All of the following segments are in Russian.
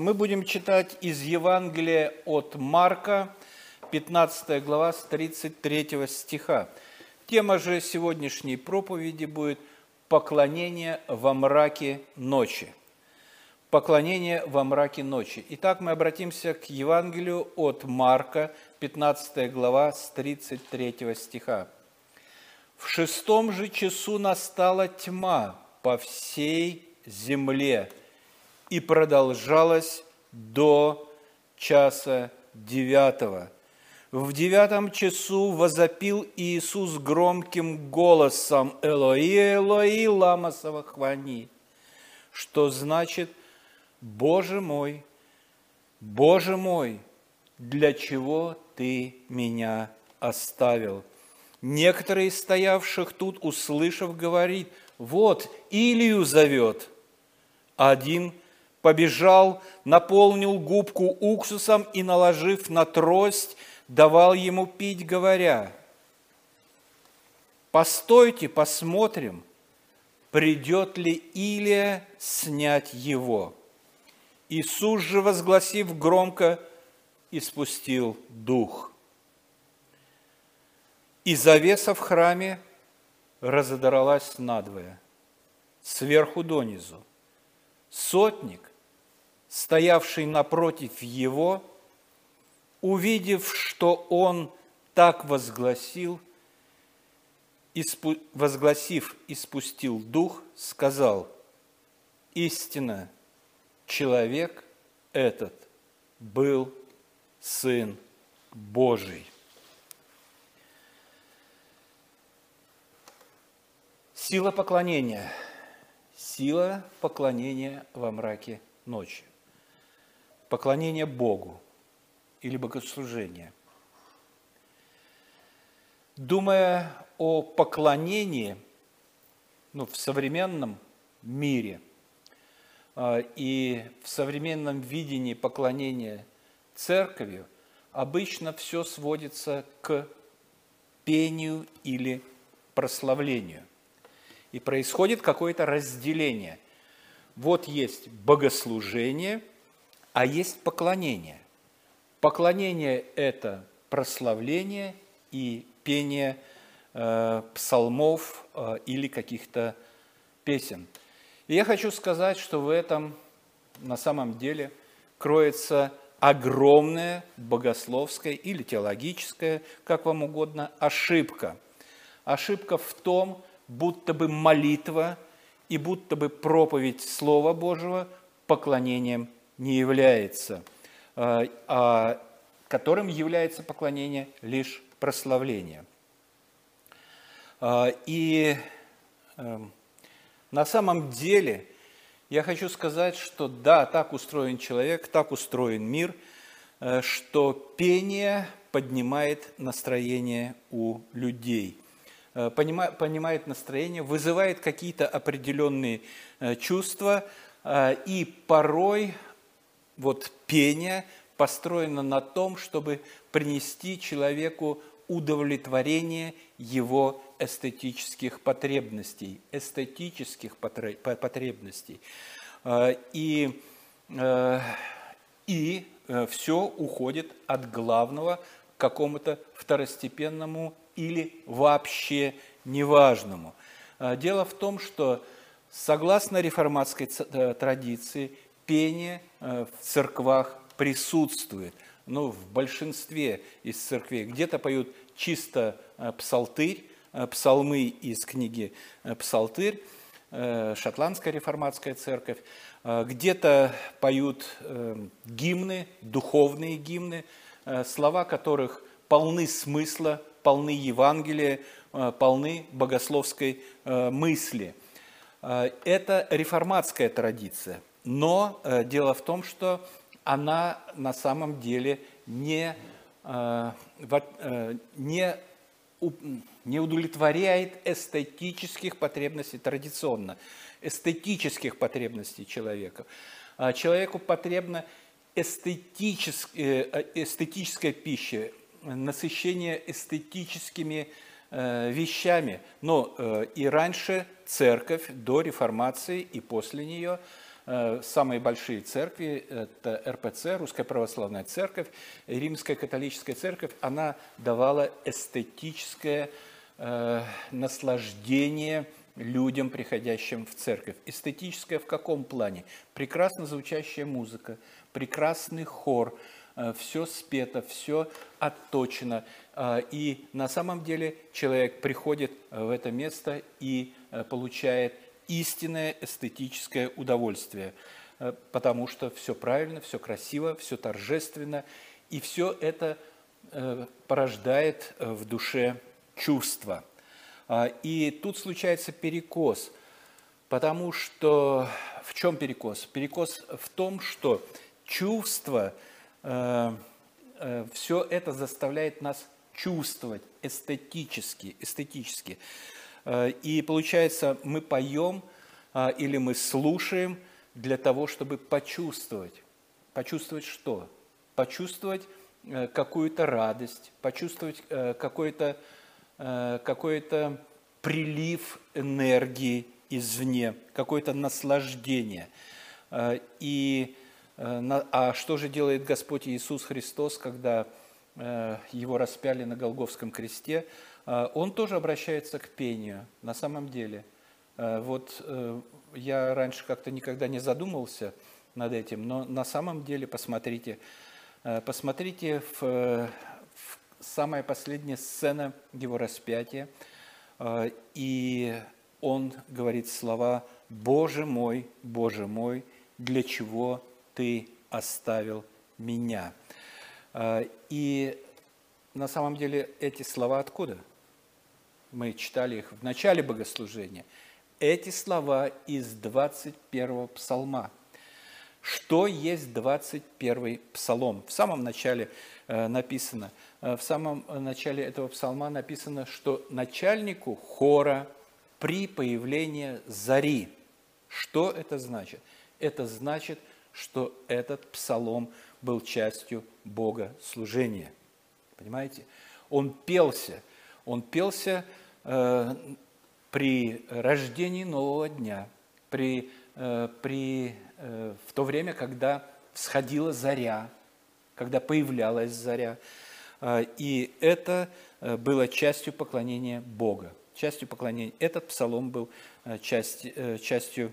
Мы будем читать из Евангелия от Марка, 15 глава, с 33 стиха. Тема же сегодняшней проповеди будет «Поклонение во мраке ночи». Поклонение во мраке ночи. Итак, мы обратимся к Евангелию от Марка, 15 глава, с 33 стиха. «В шестом же часу настала тьма по всей земле, и продолжалась до часа девятого. В девятом часу возопил Иисус громким голосом «Элои, Элои, лама савахвани», что значит «Боже мой, Боже мой, для чего Ты меня оставил?» Некоторые из стоявших тут, услышав, говорит, «Вот, Илию зовет». Один побежал, наполнил губку уксусом и, наложив на трость, давал ему пить, говоря, «Постойте, посмотрим, придет ли Илия снять его». Иисус же, возгласив громко, испустил дух. И завеса в храме разодралась надвое, сверху донизу. Сотник, стоявший напротив его, увидев, что он так возгласил, возгласив и спустил дух, сказал, истинно, человек этот был Сын Божий. Сила поклонения. Сила поклонения во мраке ночи поклонение Богу или богослужение. Думая о поклонении ну, в современном мире а, и в современном видении поклонения церковью, обычно все сводится к пению или прославлению. И происходит какое-то разделение. Вот есть богослужение – а есть поклонение. Поклонение – это прославление и пение э, псалмов э, или каких-то песен. И я хочу сказать, что в этом на самом деле кроется огромная богословская или теологическая, как вам угодно, ошибка. Ошибка в том, будто бы молитва и будто бы проповедь Слова Божьего поклонением не является, а, а которым является поклонение лишь прославление. А, и эм, на самом деле я хочу сказать, что да, так устроен человек, так устроен мир, э, что пение поднимает настроение у людей э, – понимает настроение, вызывает какие-то определенные э, чувства, и порой вот пение построено на том, чтобы принести человеку удовлетворение его эстетических потребностей, эстетических потребностей. А, и, э, и э, все уходит от главного к какому-то второстепенному или вообще неважному. Дело в том, что согласно реформатской э, традиции пение э, в церквах присутствует. Ну, в большинстве из церквей. Где-то поют чисто э, псалтырь, э, псалмы из книги «Псалтырь», шотландская реформатская церковь. Где-то поют гимны, духовные гимны, слова которых полны смысла, полны Евангелия, полны богословской мысли. Это реформатская традиция – но э, дело в том, что она на самом деле не, э, э, не, не удовлетворяет эстетических потребностей традиционно, эстетических потребностей человека. А человеку потребна эстетическая, э, эстетическая пища, насыщение эстетическими э, вещами. Но э, и раньше церковь до реформации и после нее – самые большие церкви, это РПЦ, Русская Православная Церковь, Римская Католическая Церковь, она давала эстетическое наслаждение людям, приходящим в церковь. Эстетическое в каком плане? Прекрасно звучащая музыка, прекрасный хор, все спето, все отточено. И на самом деле человек приходит в это место и получает истинное эстетическое удовольствие, э, потому что все правильно, все красиво, все торжественно, и все это э, порождает э, в душе чувства. А, и тут случается перекос, потому что в чем перекос? Перекос в том, что чувство, все это заставляет нас чувствовать эстетически, эстетически. Э, и получается, мы поем а, или мы слушаем для того, чтобы почувствовать. Почувствовать что? Почувствовать э, какую-то радость, почувствовать э, какой-то какой прилив энергии извне, какое-то наслаждение. И, а что же делает Господь Иисус Христос, когда Его распяли на Голговском кресте – он тоже обращается к пению, на самом деле. А, вот э, я раньше как-то никогда не задумывался над этим, но на самом деле посмотрите, э, посмотрите в, в самая последняя сцена его распятия, и он говорит слова «Боже мой, Боже мой, для чего ты оставил меня?» И на самом деле эти слова откуда – мы читали их в начале богослужения, эти слова из 21 псалма. Что есть 21 псалом? В самом начале э, написано, э, в самом начале этого псалма написано, что начальнику хора при появлении зари. Что это значит? Это значит, что этот псалом был частью Бога служения. Понимаете? Он пелся. Он пелся при рождении нового дня, при, э, при, э, в то время, когда всходила заря, когда появлялась заря. И это было частью поклонения Бога. Частью поклонения. Этот псалом был часть, частью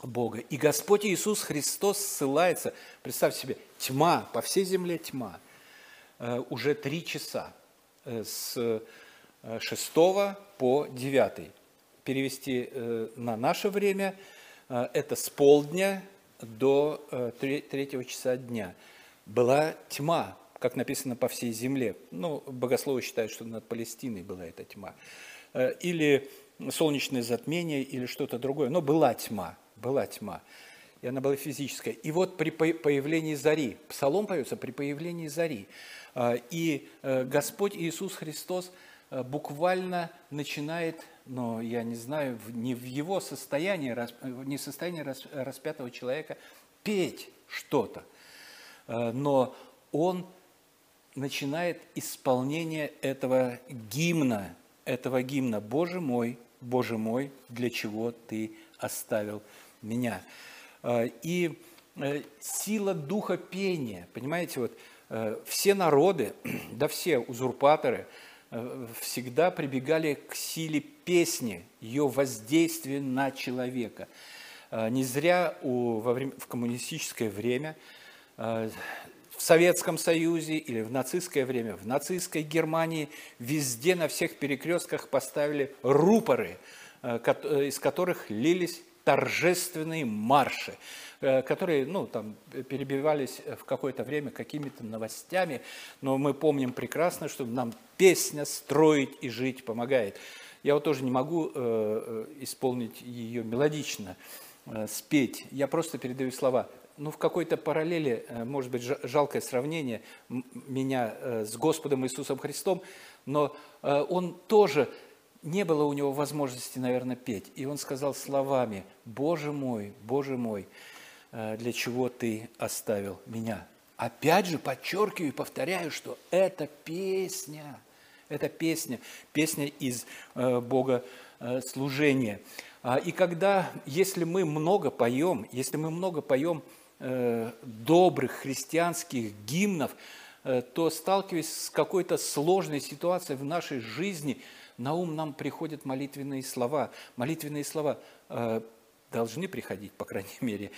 Бога. И Господь Иисус Христос ссылается, представьте себе, тьма, по всей земле тьма, уже три часа с 6 по 9. Перевести э, на наше время э, это с полдня до 3 э, часа дня. Была тьма, как написано по всей земле. Ну, богословы считают, что над Палестиной была эта тьма. Или солнечное затмение, или что-то другое. Но была тьма, была тьма. И она была физическая. И вот при появлении зари, псалом поется при появлении зари. И Господь Иисус Христос – буквально начинает, но я не знаю, не в его состоянии, не в состоянии распятого человека петь что-то, э, но он начинает исполнение этого гимна, этого гимна «Боже мой, Боже мой, для чего Ты оставил меня?» э, И сила духа пения, понимаете, вот все народы, да все узурпаторы – Э, всегда прибегали к силе песни, ее воздействию на человека. Э, не зря у, во время, в коммунистическое время, э, в Советском Союзе или в нацистское время, в нацистской Германии везде на всех перекрестках поставили рупоры, из которых лились торжественные марши. Э, которые ну, там, перебивались в какое-то время какими-то новостями, но мы помним прекрасно, что нам песня строить и жить помогает. Я вот тоже не могу э, э исполнить ее мелодично, э, спеть. Я просто передаю слова. Ну, в какой-то параллели, э, может быть, жалкое сравнение меня с Господом Иисусом Христом, но он тоже не было у него возможности, наверное, петь. И он сказал словами, «Боже мой, Боже мой, Э, для чего ты оставил меня. Опять же, подчеркиваю и повторяю, что это песня, это песня, песня из э, Бога служения. И когда, если мы много поем, если мы много поем э, добрых христианских гимнов, э, то сталкиваясь с какой-то сложной ситуацией в нашей жизни, на ум нам приходят молитвенные слова. Молитвенные слова э, должны приходить, по крайней мере,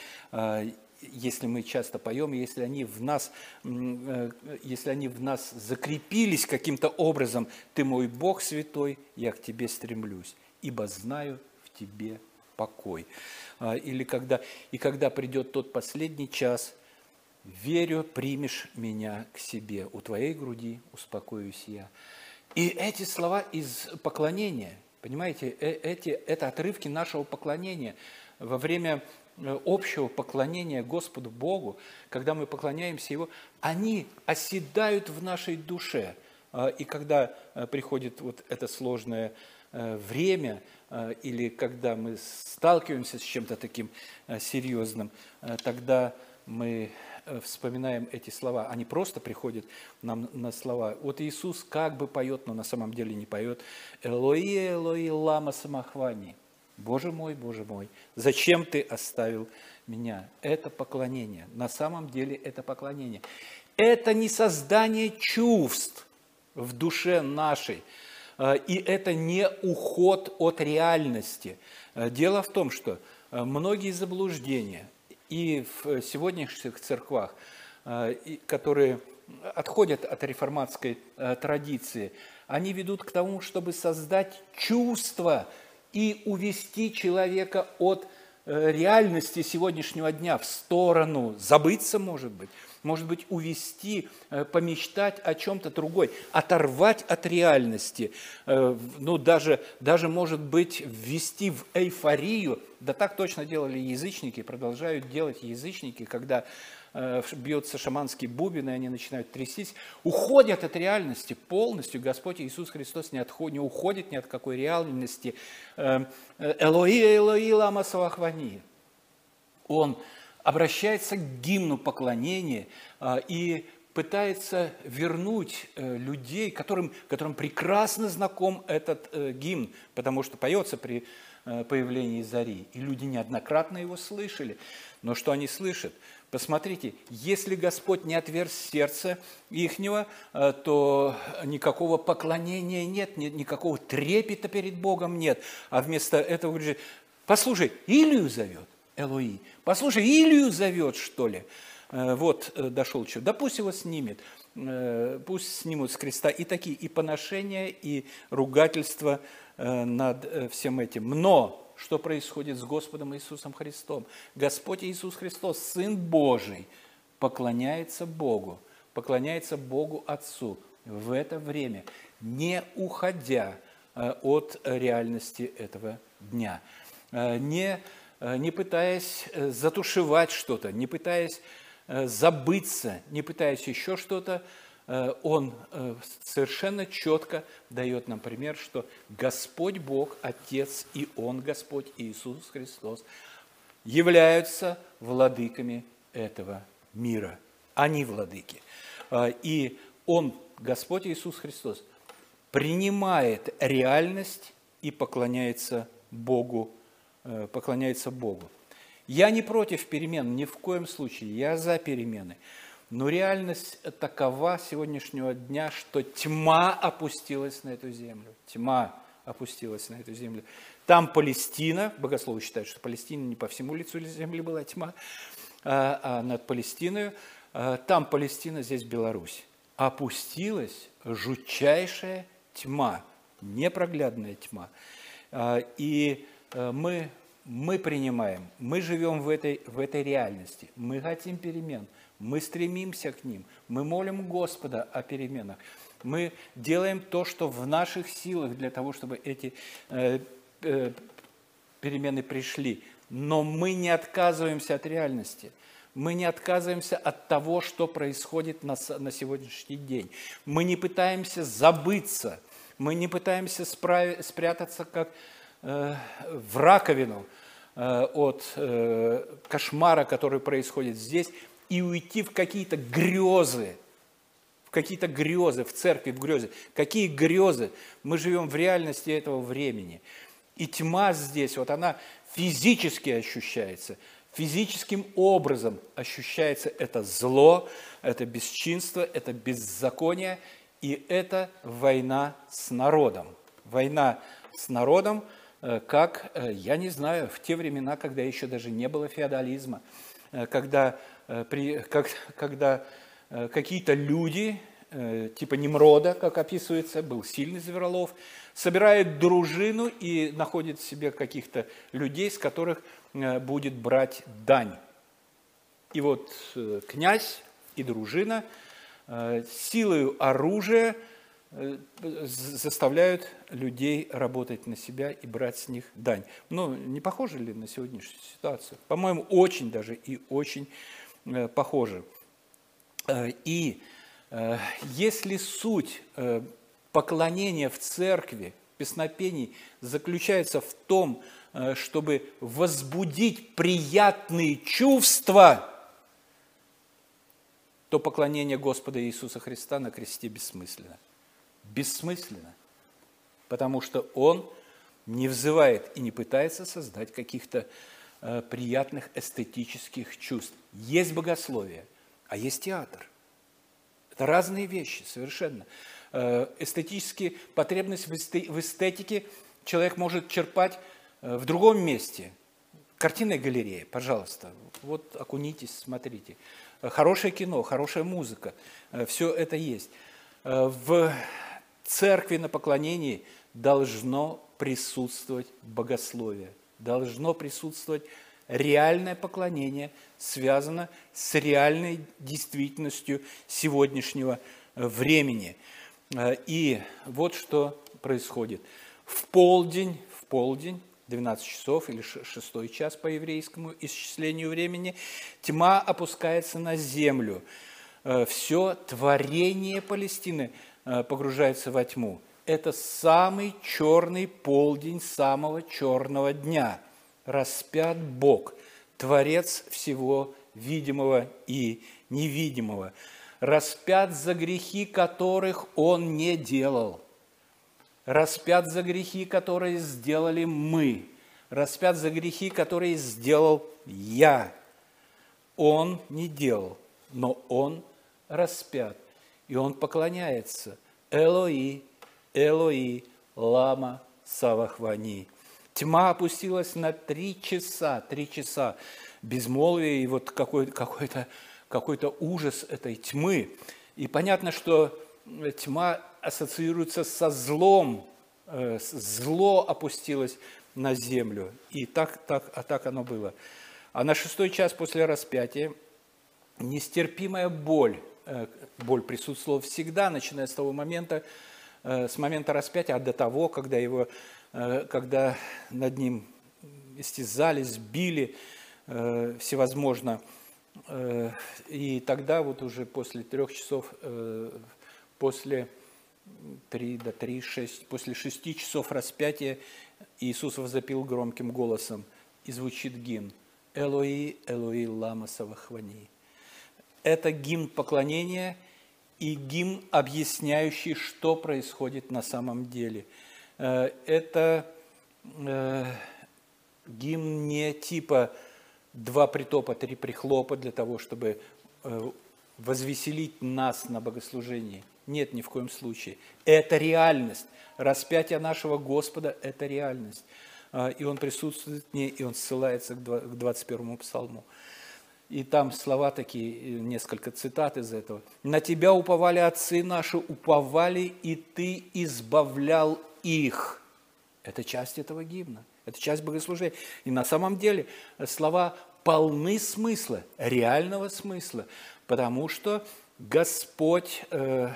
если мы часто поем, если они в нас, если они в нас закрепились каким-то образом, «Ты мой Бог святой, я к Тебе стремлюсь, ибо знаю в Тебе покой». Или когда, «И когда придет тот последний час, верю, примешь меня к себе, у Твоей груди успокоюсь я». И эти слова из поклонения, понимаете, э, эти, это отрывки нашего поклонения во время Э, общего поклонения Господу Богу, когда мы поклоняемся Его, они оседают в нашей душе. А, и когда э, приходит вот это сложное время, или когда мы сталкиваемся с чем-то таким серьезным, тогда мы вспоминаем эти слова. Они просто приходят нам на слова. Вот Иисус как бы поет, но на самом деле не поет. «Элои, Элои, лама самохвани». Боже мой, Боже мой, зачем ты оставил меня? Это поклонение. На самом деле это поклонение. Это не создание чувств в душе нашей. Э, и это не уход от реальности. Э, дело в том, что э, многие заблуждения и в сегодняшних церквах, которые отходят от реформатской традиции, они ведут к тому, чтобы создать чувство и увести человека от э, реальности сегодняшнего дня в сторону, забыться, может быть, может быть, увести, э, помечтать о чем-то другой, оторвать от реальности, э, ну, даже, даже, может быть, ввести в эйфорию, да так точно делали язычники, продолжают делать язычники, когда Э, бьется шаманский бубен, и они начинают трястись, уходят от реальности полностью. Господь Иисус Христос не, отходит, не уходит ни от какой реальности. Э, Элои, Элои, лама свахвани. Он обращается к гимну поклонения э, и пытается вернуть людей, которым, которым прекрасно знаком этот гимн, потому что поется при появлении зари. И люди неоднократно его слышали. Но что они слышат? Посмотрите, если Господь не отверз сердце ихнего, э, то никакого поклонения нет, никакого трепета перед Богом нет. А вместо этого говорит, послушай, Илью зовет, Элои, послушай, Илью зовет, что ли. Э, вот э, дошел что, да пусть его снимет, пусть снимут с креста и такие, и поношения, и ругательства над всем этим. Но что происходит с Господом Иисусом Христом. Господь Иисус Христос, Сын Божий, поклоняется Богу, поклоняется Богу Отцу в это время, не уходя э, от реальности этого дня, э, не, э, не пытаясь затушевать что-то, не пытаясь забыться, не пытаясь еще что-то, Э, он э, совершенно четко дает нам пример, что Господь Бог, Отец и Он, Господь Иисус Христос, являются владыками этого мира. Они владыки. Э, и Он, Господь Иисус Христос, принимает реальность и поклоняется Богу, поклоняется Богу. Я не против перемен, ни в коем случае, я за перемены. Но реальность такова сегодняшнего дня, что тьма опустилась на эту землю. Тьма опустилась на эту землю. Там Палестина, богословы считают, что Палестина не по всему лицу земли была тьма, а, а над Палестиной. А, там Палестина, здесь Беларусь. Опустилась жутчайшая тьма, непроглядная тьма. А, и мы, мы принимаем, мы живем в этой, в этой реальности, мы хотим перемен – мы стремимся к ним, мы молим Господа о переменах. Мы делаем то, что в наших силах для того, чтобы эти э, э, перемены пришли. Но мы не отказываемся от реальности. Мы не отказываемся от того, что происходит на, на сегодняшний день. Мы не пытаемся забыться. Мы не пытаемся справ, спрятаться как э, в раковину э, от э, кошмара, который происходит здесь и уйти в какие-то грезы, в какие-то грезы, в церкви, в грезы. Какие грезы? Мы живем в реальности этого времени. И тьма здесь, вот она физически ощущается, физическим образом ощущается это зло, это бесчинство, это беззаконие, и это война с народом. Война с народом, э, как, э, я не знаю, в те времена, когда еще даже не было феодализма, э, когда, при, как, когда какие-то люди, типа Немрода, как описывается, был сильный Зверолов, собирает дружину и находит себе каких-то людей, с которых будет брать дань. И вот князь и дружина силою оружия – Э, заставляют людей работать на себя и брать с них дань. Но не похоже ли на сегодняшнюю ситуацию? По-моему, очень даже и очень э, похоже. Э, и если суть поклонения в церкви, песнопений заключается в том, чтобы возбудить приятные чувства, то поклонение Господа Иисуса Христа на кресте бессмысленно бессмысленно, потому что он не взывает и не пытается создать каких-то э, приятных эстетических чувств. Есть богословие, а есть театр. Это разные вещи совершенно. Э, эстетические потребности в эстетике человек может черпать э, в другом месте. Картинная галерея, пожалуйста, вот окунитесь, смотрите. Хорошее кино, хорошая музыка, все это есть. В церкви на поклонении должно присутствовать богословие, должно присутствовать реальное поклонение, связано с реальной действительностью сегодняшнего э, времени. Э, и вот что происходит. В полдень, в полдень, 12 часов или 6 час по еврейскому исчислению времени, тьма опускается на землю. Э, Все творение Палестины – погружается во тьму. Это самый черный полдень самого черного дня. Распят Бог, Творец всего видимого и невидимого. Распят за грехи, которых Он не делал. Распят за грехи, которые сделали мы. Распят за грехи, которые сделал я. Он не делал, но Он распят – и он поклоняется Элои, Элои, Лама Савахвани. Тьма опустилась на три часа, три часа безмолвия и вот какой-то какой какой ужас этой тьмы. И понятно, что тьма ассоциируется со злом, э, зло опустилось на землю. И так, так, а так оно было. А на шестой час после распятия нестерпимая боль Э, боль присутствовала всегда, начиная с того момента, э, с момента распятия, а до того, когда, его, э, когда над ним истязались, били всевозможно. И тогда вот уже после трех часов, после 3 до 3, 6, после шести часов распятия Иисус возопил громким голосом, и звучит гимн «Элои, Элои, лама савахвани». Это гимн поклонения и гимн, объясняющий, что происходит на самом деле. Э, это э, гимн не типа два притопа, три прихлопа для того, чтобы э, возвеселить нас на богослужении. Нет, ни в коем случае. Это реальность. Распятие нашего Господа – это реальность. И Он присутствует в ней, и Он ссылается к 21 псалму. И там слова такие, э, несколько цитат из этого. «На тебя уповали отцы наши, уповали, и ты избавлял их». Это часть этого гимна, это часть богослужения. И на самом деле слова полны смысла, реального смысла, потому что Господь, э,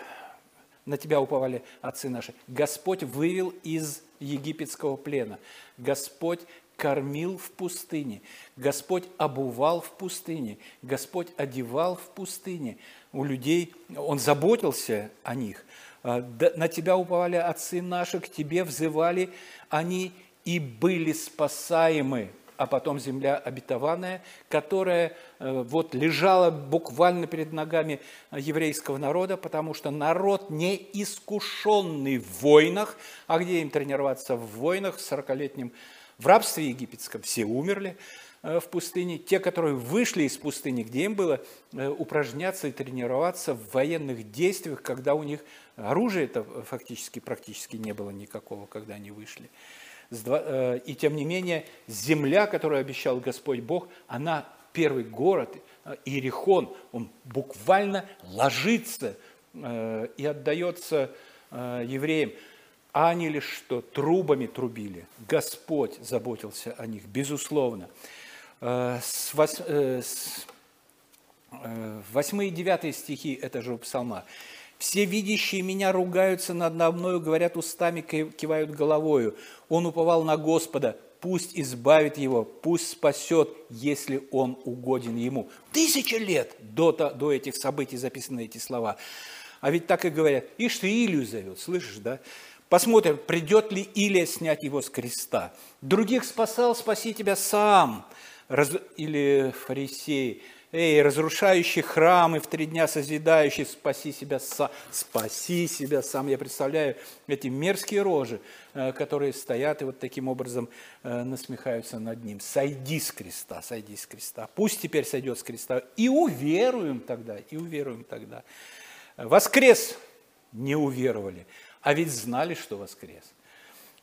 на тебя уповали отцы наши, Господь вывел из египетского плена. Господь кормил в пустыне, Господь обувал в пустыне, Господь одевал в пустыне. У людей Он заботился о них. А, на Тебя уповали отцы наши, к Тебе взывали они и были спасаемы. а потом земля обетованная, которая э, вот лежала буквально перед ногами еврейского народа, потому что народ не искушенный в войнах, а где им тренироваться в войнах в 40-летнем в рабстве египетском все умерли э, в пустыне. Те, которые вышли из пустыни, где им было э, упражняться и тренироваться в военных действиях, когда у них оружия это фактически практически не было никакого, когда они вышли. Э, и тем не менее, земля, которую обещал Господь Бог, она первый город, Иерихон, он буквально ложится и отдается евреям. Они лишь что? Трубами трубили. Господь заботился о них, безусловно. Э, с 8 э, и 9 стихи это же псалма. «Все видящие меня ругаются надо мною, говорят устами, кивают головою. Он уповал на Господа, пусть избавит его, пусть спасет, если он угоден ему». Тысячи лет до, до этих событий записаны эти слова. А ведь так и говорят, ишь ты Илью зовет, слышишь, да? Посмотрим, придет ли Илия снять его с креста. Других спасал, спаси тебя сам. Раз... Или фарисеи, эй, разрушающий храмы в три дня созидающий, спаси себя сам. Спаси себя сам. Я представляю эти мерзкие рожи, э, которые стоят и вот таким образом э, насмехаются над ним. Сойди с креста, сойди с креста. Пусть теперь сойдет с креста. И уверуем тогда, и уверуем тогда. Воскрес не уверовали а ведь знали, что воскрес.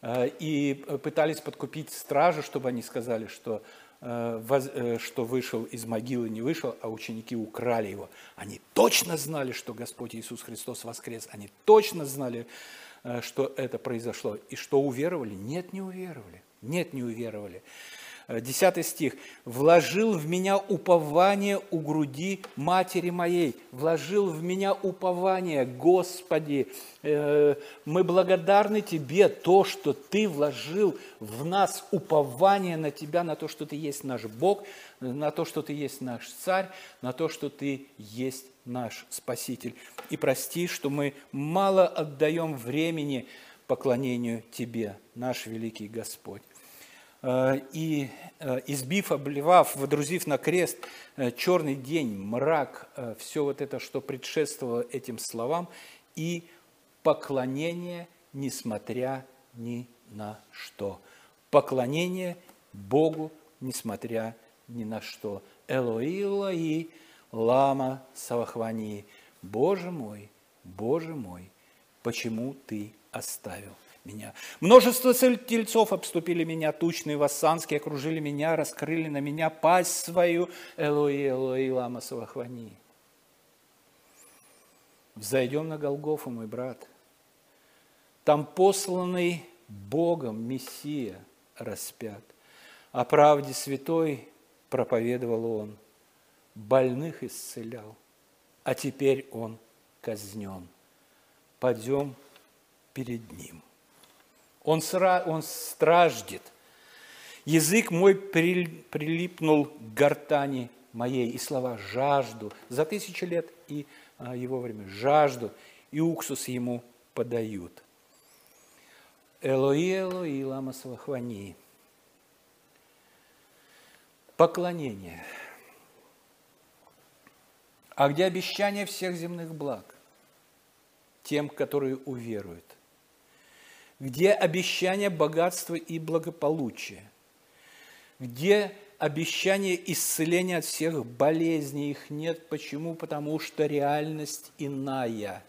Э, и пытались подкупить стражу, чтобы они сказали, что, э, э, что вышел из могилы, не вышел, а ученики украли его. Они точно знали, что Господь Иисус Христос воскрес. Они точно знали, что это произошло. И что уверовали? Нет, не уверовали. Нет, не уверовали. 10 стих. «Вложил в меня упование у груди матери моей». Вложил в меня упование, Господи. Э, мы благодарны Тебе то, что Ты вложил в нас упование на Тебя, на то, что Ты есть наш Бог, на то, что Ты есть наш Царь, на то, что Ты есть наш Спаситель. И прости, что мы мало отдаем времени поклонению Тебе, наш великий Господь. Э, и э, избив, обливав, водрузив на крест э, черный день, мрак, все вот это, что предшествовало этим словам, и поклонение, несмотря ни на что. Поклонение Богу, несмотря ни на что. Элои, Элои, лама савахвани. Боже мой, Боже мой, почему ты оставил меня. Множество тельцов обступили меня, тучные вассанские окружили меня, раскрыли на меня пасть свою. Элои, Элои, лама савахвани. Взойдем на Голгофу, мой брат. Там посланный Богом Мессия распят. О правде святой проповедовал он, больных исцелял, а теперь он казнен. Пойдем перед ним. Он, сра, он страждет. Язык мой прилипнул к гортани моей, и слова «жажду» за тысячи лет и а, его время «жажду», и уксус ему подают. Элои, Элои, лама свахвани. Поклонение. А где обещание всех земных благ? Тем, которые уверуют – где обещание богатства и благополучия, где обещание исцеления от всех болезней, их нет. Почему? Потому что реальность иная.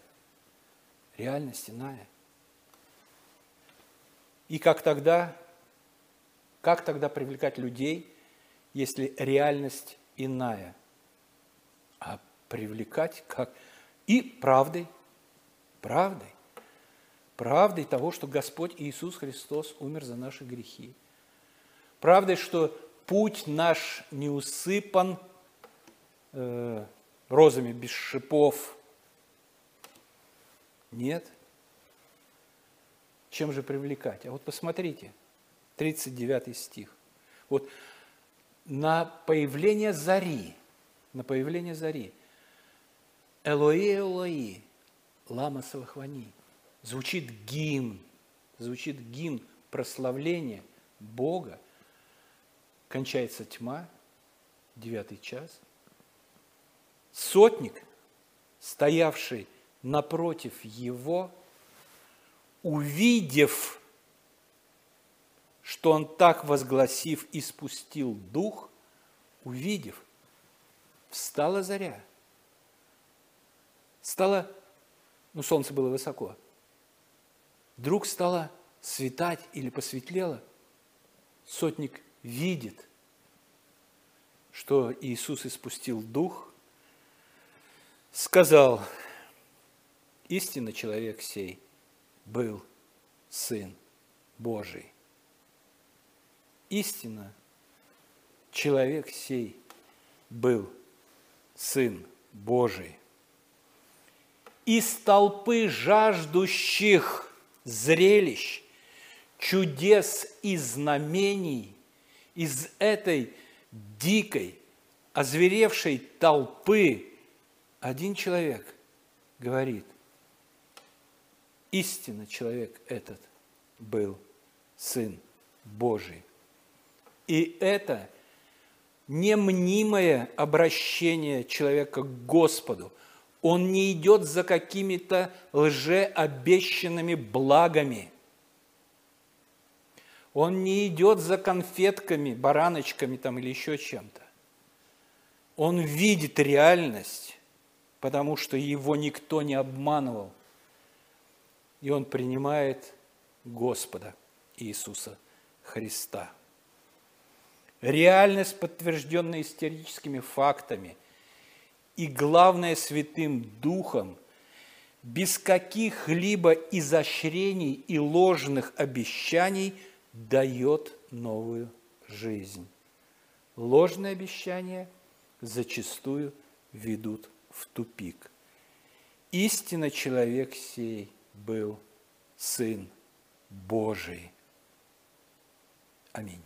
Реальность иная. И как тогда, как тогда привлекать людей, если реальность иная? А привлекать как? И правдой, правдой правдой того, что Господь Иисус Христос умер за наши грехи. Правдой, что путь наш не усыпан э, розами без шипов. Нет. Чем же привлекать? А вот посмотрите, 39 стих. Вот на появление зари, на появление зари, Элои, Элои, лама Савахвани – звучит гимн, звучит гимн прославления Бога, кончается тьма, девятый час. Сотник, стоявший напротив его, увидев, что он так возгласив и спустил дух, увидев, встала заря. Стало, ну солнце было высоко, вдруг стало светать или посветлело, сотник видит, что Иисус испустил дух, сказал, истинно человек сей был Сын Божий. Истинно человек сей был Сын Божий. Из толпы жаждущих зрелищ, чудес и знамений, из этой дикой, озверевшей толпы один человек говорит, истинно человек этот был Сын Божий. И это не мнимое обращение человека к Господу. Он не идет за какими-то лжеобещанными благами. Он не идет за конфетками, бараночками там или еще чем-то. Он видит реальность, потому что его никто не обманывал. И он принимает Господа Иисуса Христа. Реальность, подтвержденная историческими фактами и, главное, Святым Духом, без каких-либо изощрений и ложных обещаний дает новую жизнь. Ложные обещания зачастую ведут в тупик. Истинно человек сей был Сын Божий. Аминь.